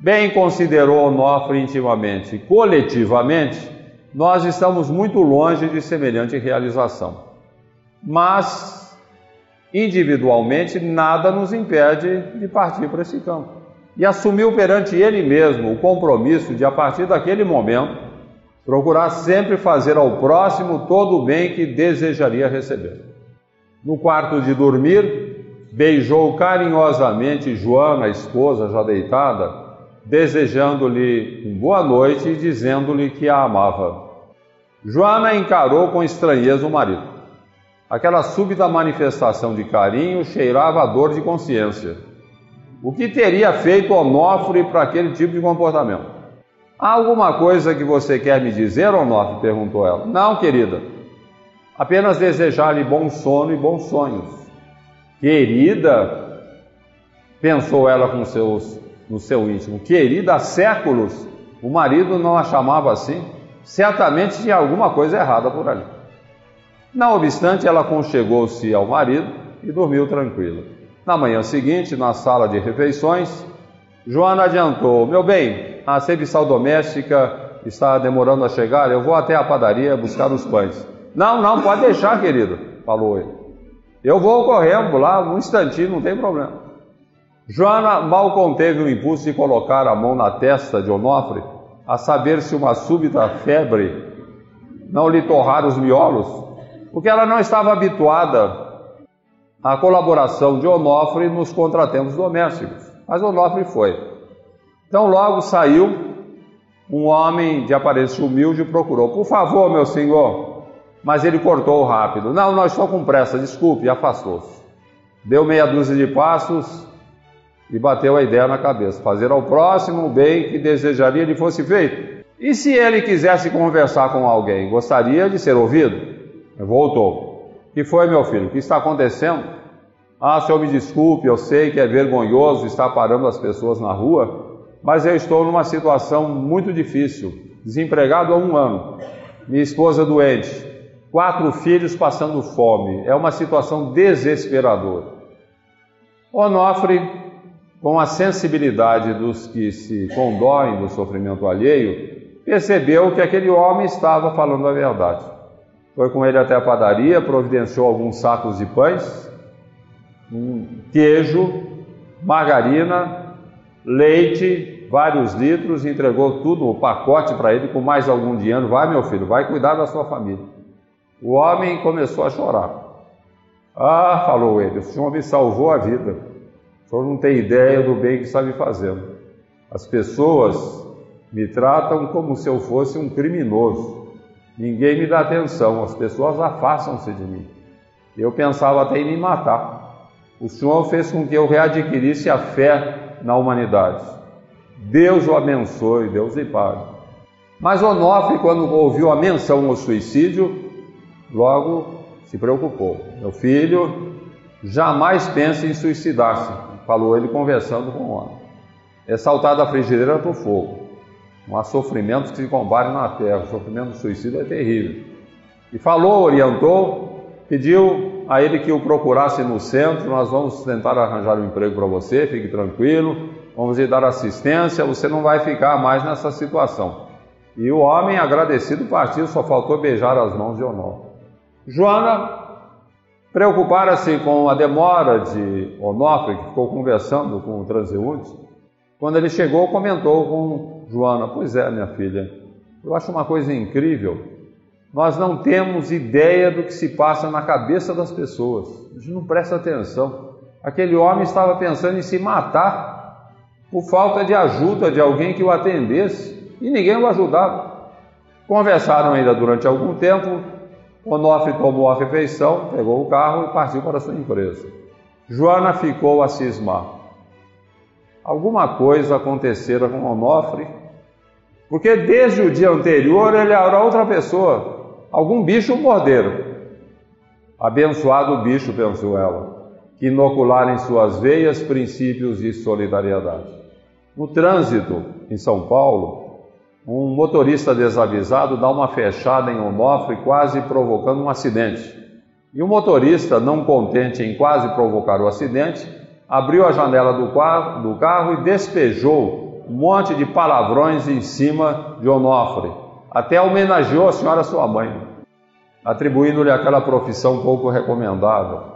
Bem considerou Onofre intimamente, coletivamente, nós estamos muito longe de semelhante realização. Mas individualmente, nada nos impede de partir para esse campo. E assumiu perante ele mesmo o compromisso de, a partir daquele momento, procurar sempre fazer ao próximo todo o bem que desejaria receber. No quarto de dormir, beijou carinhosamente Joana, a esposa já deitada, desejando-lhe boa noite e dizendo-lhe que a amava. Joana encarou com estranheza o marido. Aquela súbita manifestação de carinho cheirava a dor de consciência. O que teria feito Onofre para aquele tipo de comportamento? Há alguma coisa que você quer me dizer, Onofre? perguntou ela. Não, querida. Apenas desejar-lhe bom sono e bons sonhos. Querida, pensou ela com seus, no seu íntimo, querida há séculos, o marido não a chamava assim. Certamente tinha alguma coisa errada por ali. Não obstante, ela conchegou-se ao marido e dormiu tranquila. Na manhã seguinte, na sala de refeições, Joana adiantou: Meu bem, a serviçal doméstica está demorando a chegar, eu vou até a padaria buscar os pães. Não, não, pode deixar, querido, falou ele. Eu vou correndo lá, um instantinho, não tem problema. Joana mal conteve o impulso de colocar a mão na testa de Onofre, a saber se uma súbita febre não lhe torrara os miolos porque ela não estava habituada à colaboração de Onofre nos contratempos domésticos. Mas Onofre foi. Então logo saiu um homem de aparência humilde e procurou: Por favor, meu senhor. Mas ele cortou rápido: Não, não estou com pressa, desculpe, afastou-se. Deu meia dúzia de passos e bateu a ideia na cabeça: fazer ao próximo o bem que desejaria lhe fosse feito. E se ele quisesse conversar com alguém, gostaria de ser ouvido? Voltou. que foi, meu filho? O que está acontecendo? Ah, senhor, me desculpe, eu sei que é vergonhoso estar parando as pessoas na rua, mas eu estou numa situação muito difícil. Desempregado há um ano, minha esposa doente, quatro filhos passando fome. É uma situação desesperadora. Onofre, com a sensibilidade dos que se condoem do sofrimento alheio, percebeu que aquele homem estava falando a verdade. Foi com ele até a padaria, providenciou alguns sacos de pães, um queijo, margarina, leite, vários litros, entregou tudo, o pacote para ele com mais algum dinheiro. Vai, meu filho, vai cuidar da sua família. O homem começou a chorar. Ah, falou ele, o senhor me salvou a vida. O senhor não tem ideia do bem que está me fazendo. As pessoas me tratam como se eu fosse um criminoso. Ninguém me dá atenção, as pessoas afastam-se de mim. Eu pensava até em me matar. O Senhor fez com que eu readquirisse a fé na humanidade. Deus o abençoe, Deus lhe pague. Mas Onofre, quando ouviu a menção ao suicídio, logo se preocupou. Meu filho, jamais pense em suicidar-se, falou ele conversando com o homem. É saltar da frigideira para o fogo. Não há sofrimentos que se comparem na terra. O sofrimento do suicídio é terrível. E falou, orientou, pediu a ele que o procurasse no centro. Nós vamos tentar arranjar um emprego para você, fique tranquilo. Vamos lhe dar assistência. Você não vai ficar mais nessa situação. E o homem, agradecido, partiu. Só faltou beijar as mãos de Onofre. Joana preocupara-se com a demora de Onofre, que ficou conversando com o transeunte. Quando ele chegou, comentou com Joana, pois é, minha filha, eu acho uma coisa incrível. Nós não temos ideia do que se passa na cabeça das pessoas. A gente não presta atenção. Aquele homem estava pensando em se matar por falta de ajuda de alguém que o atendesse e ninguém o ajudava. Conversaram ainda durante algum tempo. Onofre tomou a refeição, pegou o carro e partiu para sua empresa. Joana ficou a cismar alguma coisa acontecera com Onofre, porque desde o dia anterior ele era outra pessoa, algum bicho morderam. Abençoado bicho, pensou ela, que inocular em suas veias princípios de solidariedade. No trânsito em São Paulo, um motorista desavisado dá uma fechada em Onofre, quase provocando um acidente. E o motorista, não contente em quase provocar o acidente, abriu a janela do do carro e despejou um monte de palavrões em cima de Onofre. Até homenageou a senhora sua mãe, atribuindo-lhe aquela profissão pouco recomendável.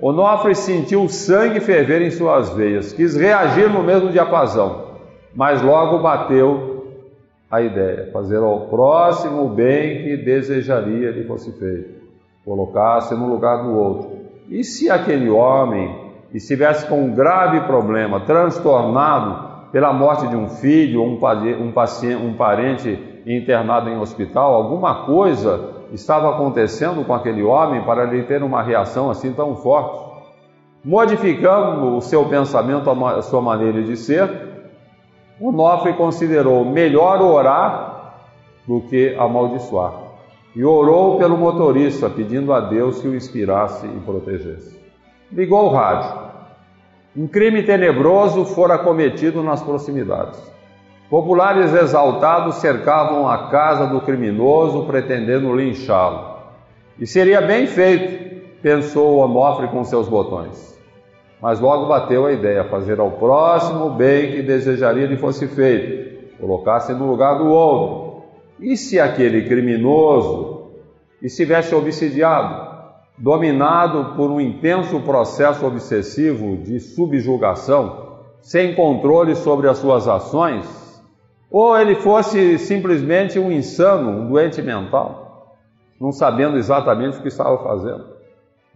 Onofre sentiu o sangue ferver em suas veias, quis reagir no mesmo diapasão, mas logo bateu a ideia, fazer ao próximo o bem que desejaria lhe fosse feito, colocar-se no lugar do outro. E se aquele homem estivesse com um grave problema, transtornado pela morte de um filho ou um, paciente, um parente internado em hospital, alguma coisa estava acontecendo com aquele homem para ele ter uma reação assim tão forte. Modificando o seu pensamento, a sua maneira de ser, Onofre considerou melhor orar do que amaldiçoar. E orou pelo motorista, pedindo a Deus que o inspirasse e protegesse. Ligou o rádio. Um crime tenebroso fora cometido nas proximidades. Populares exaltados cercavam a casa do criminoso, pretendendo linchá-lo. E seria bem feito, pensou Onofre com seus botões. Mas logo bateu a ideia, fazer ao próximo o bem que desejaria lhe fosse feito, colocar-se no lugar do outro. E se aquele criminoso estivesse obsidiado, dominado por um intenso processo obsessivo de subjugação, sem controle sobre as suas ações, ou ele fosse simplesmente um insano, um doente mental, não sabendo exatamente o que estava fazendo,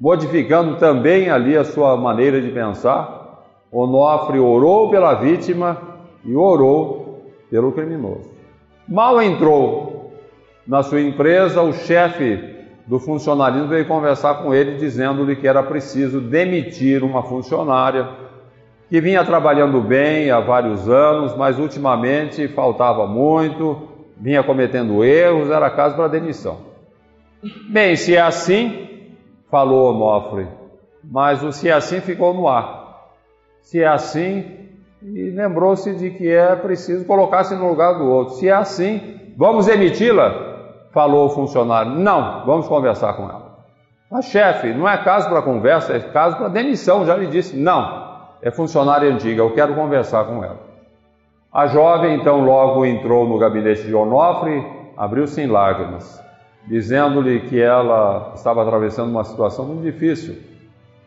modificando também ali a sua maneira de pensar. Onofre orou pela vítima e orou pelo criminoso. Mal entrou na sua empresa, o chefe do funcionalismo veio conversar com ele, dizendo-lhe que era preciso demitir uma funcionária que vinha trabalhando bem há vários anos, mas ultimamente faltava muito, vinha cometendo erros, era caso para demissão. Bem, se é assim, falou Onofre, mas o se é assim ficou no ar. Se é assim, e lembrou-se de que é preciso colocar-se no lugar do outro. Se é assim, vamos emiti-la? Falou o funcionário. Não, vamos conversar com ela. Mas chefe, não é caso para conversa, é caso para demissão. Já lhe disse, não é funcionária antiga, eu quero conversar com ela. A jovem então logo entrou no gabinete de Onofre, abriu-se em lágrimas, dizendo-lhe que ela estava atravessando uma situação muito difícil.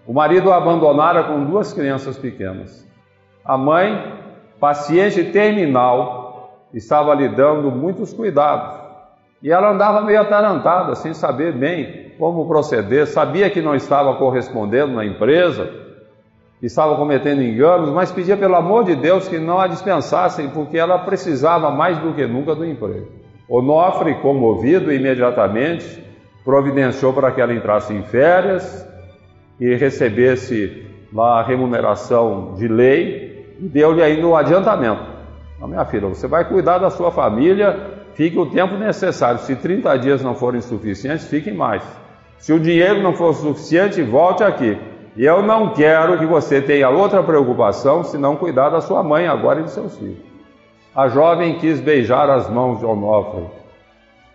O marido a abandonara com duas crianças pequenas. A mãe, paciente terminal, estava lhe dando muitos cuidados. E ela andava meio atarantada, sem saber bem como proceder, sabia que não estava correspondendo na empresa, estava cometendo enganos, mas pedia pelo amor de Deus que não a dispensassem, porque ela precisava mais do que nunca do emprego. Onofre, comovido imediatamente, providenciou para que ela entrasse em férias e recebesse lá a remuneração de lei e deu-lhe ainda um adiantamento. Minha filha, você vai cuidar da sua família, fique o tempo necessário. Se 30 dias não forem suficientes, fique mais. Se o dinheiro não for suficiente, volte aqui. E eu não quero que você tenha outra preocupação senão cuidar da sua mãe agora e de seus filhos. A jovem quis beijar as mãos de Onofre,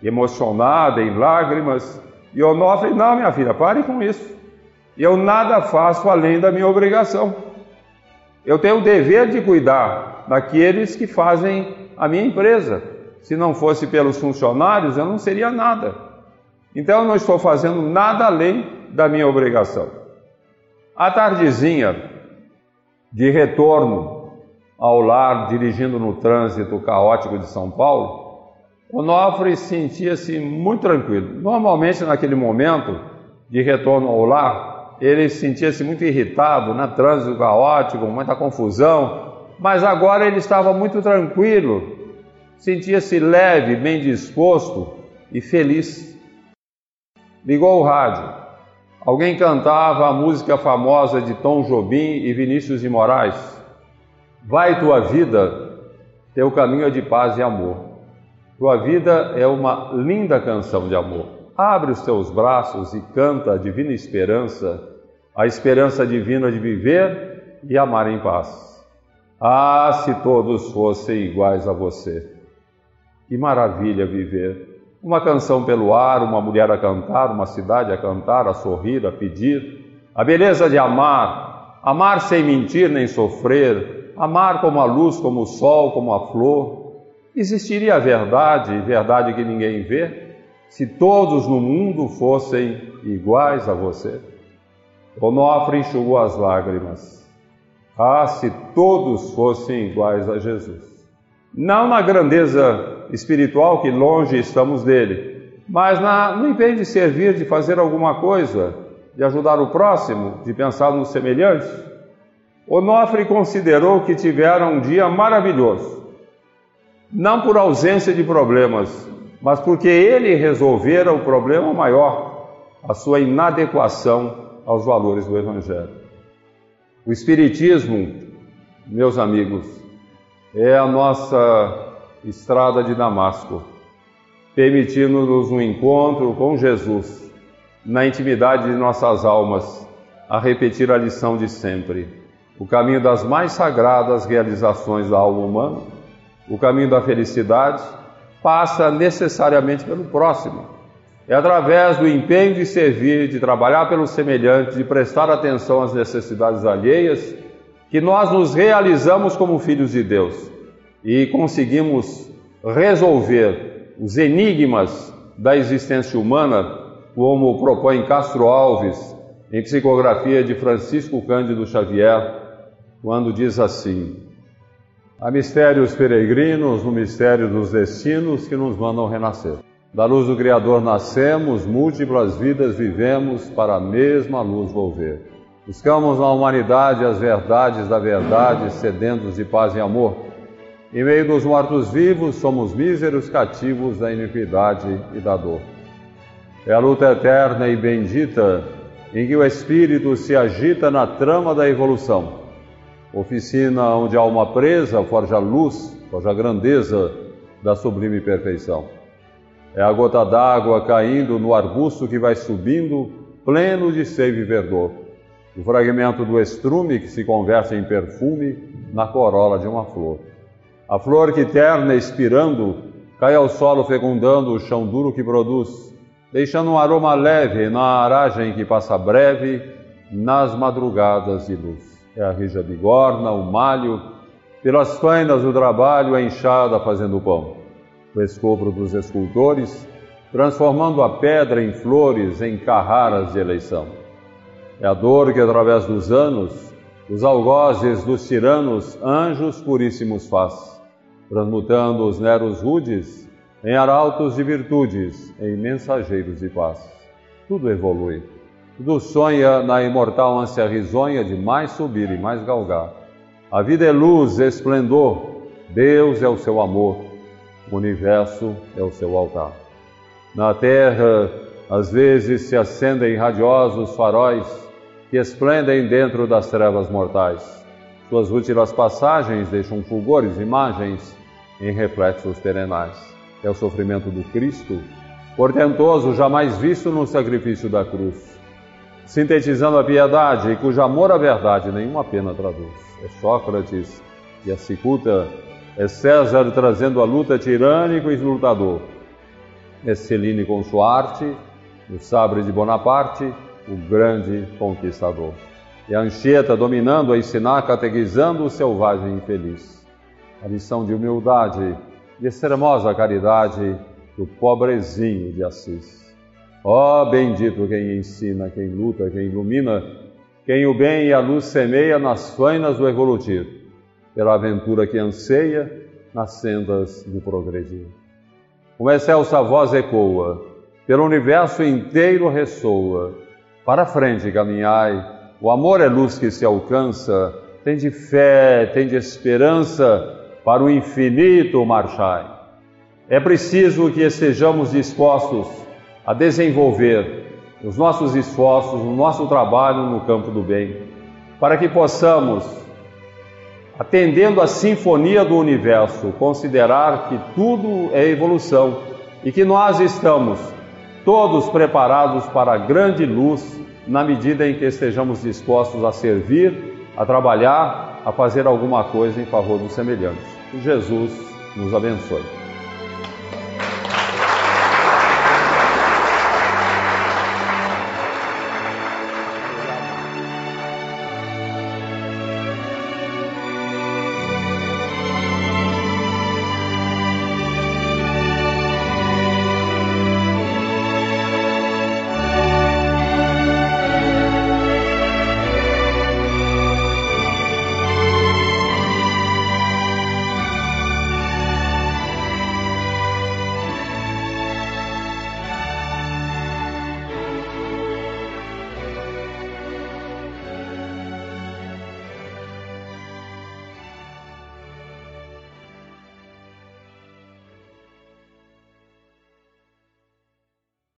emocionada, em lágrimas. E Onofre, não, minha filha, pare com isso. Eu nada faço além da minha obrigação. Eu tenho o dever de cuidar daqueles que fazem a minha empresa. Se não fosse pelos funcionários, eu não seria nada. Então eu não estou fazendo nada além da minha obrigação. À tardezinha, de retorno ao lar, dirigindo no trânsito caótico de São Paulo, Onofre sentia-se muito tranquilo. Normalmente, naquele momento de retorno ao lar, ele sentia-se muito irritado, né? trânsito caótico, muita confusão, mas agora ele estava muito tranquilo, sentia-se leve, bem disposto e feliz. Ligou o rádio. Alguém cantava a música famosa de Tom Jobim e Vinícius de Moraes. Vai tua vida, teu caminho é de paz e amor. Tua vida é uma linda canção de amor. Abre os teus braços e canta a divina esperança a esperança divina de viver e amar em paz. Ah, se todos fossem iguais a você! Que maravilha viver! Uma canção pelo ar, uma mulher a cantar, uma cidade a cantar, a sorrir, a pedir. A beleza de amar, amar sem mentir nem sofrer, amar como a luz, como o sol, como a flor. Existiria a verdade, verdade que ninguém vê, se todos no mundo fossem iguais a você? Onofre enxugou as lágrimas. Ah, se todos fossem iguais a Jesus. Não na grandeza espiritual, que longe estamos dele, mas na, no empenho de servir, de fazer alguma coisa, de ajudar o próximo, de pensar nos semelhantes. Onofre considerou que tiveram um dia maravilhoso, não por ausência de problemas, mas porque ele resolvera o problema maior, a sua inadequação aos valores do Evangelho. O Espiritismo, meus amigos, é a nossa estrada de Damasco, permitindo-nos um encontro com Jesus na intimidade de nossas almas, a repetir a lição de sempre: o caminho das mais sagradas realizações da alma humana, o caminho da felicidade, passa necessariamente pelo próximo. É através do empenho de servir, de trabalhar pelos semelhantes, de prestar atenção às necessidades alheias, que nós nos realizamos como filhos de Deus e conseguimos resolver os enigmas da existência humana, como propõe Castro Alves em psicografia de Francisco Cândido Xavier, quando diz assim: Há mistérios peregrinos no mistério dos destinos que nos mandam renascer. Da luz do Criador nascemos, múltiplas vidas vivemos, para a mesma luz volver. Buscamos na humanidade as verdades da verdade, sedentos de paz e amor. Em meio dos mortos-vivos, somos míseros cativos da iniquidade e da dor. É a luta eterna e bendita em que o espírito se agita na trama da evolução. Oficina onde a alma presa forja luz, forja grandeza da sublime perfeição. É a gota d'água caindo no arbusto que vai subindo, pleno de seiva e verdor. O fragmento do estrume que se converte em perfume na corola de uma flor. A flor que terna expirando cai ao solo fecundando o chão duro que produz, deixando um aroma leve na aragem que passa breve nas madrugadas de luz. É a rija bigorna, o malho, pelas fainas do trabalho, a enxada fazendo pão o escobro dos escultores, transformando a pedra em flores, em carraras de eleição. É a dor que, através dos anos, os algozes dos tiranos, anjos puríssimos faz, transmutando os neros rudes em arautos de virtudes, em mensageiros de paz. Tudo evolui. Tudo sonha na imortal ânsia risonha de mais subir e mais galgar. A vida é luz, esplendor, Deus é o seu amor, o universo é o seu altar. Na terra, às vezes se acendem radiosos faróis que esplendem dentro das trevas mortais. Suas últimas passagens deixam fulgores, imagens em reflexos perenais. É o sofrimento do Cristo, portentoso, jamais visto no sacrifício da cruz, sintetizando a piedade, cujo amor à verdade nenhuma pena traduz. É Sócrates e a cicuta é César trazendo a luta tirânico e lutador. É Celine com sua arte, o sabre de Bonaparte, o grande conquistador. A Anchieta dominando a ensinar, catequizando o selvagem infeliz. A lição de humildade, de extremosa caridade do pobrezinho de Assis. Ó oh, bendito quem ensina, quem luta, quem ilumina, quem o bem e a luz semeia nas fainas do evolutivo pela aventura que anseia nas sendas do progredir. Uma excelsa voz ecoa, pelo universo inteiro ressoa. Para frente caminhai, o amor é luz que se alcança, tem de fé, tem de esperança, para o infinito marchai. É preciso que estejamos dispostos a desenvolver os nossos esforços, o nosso trabalho no campo do bem, para que possamos atendendo à sinfonia do universo, considerar que tudo é evolução e que nós estamos todos preparados para a grande luz na medida em que estejamos dispostos a servir, a trabalhar, a fazer alguma coisa em favor dos semelhantes. Que Jesus nos abençoe.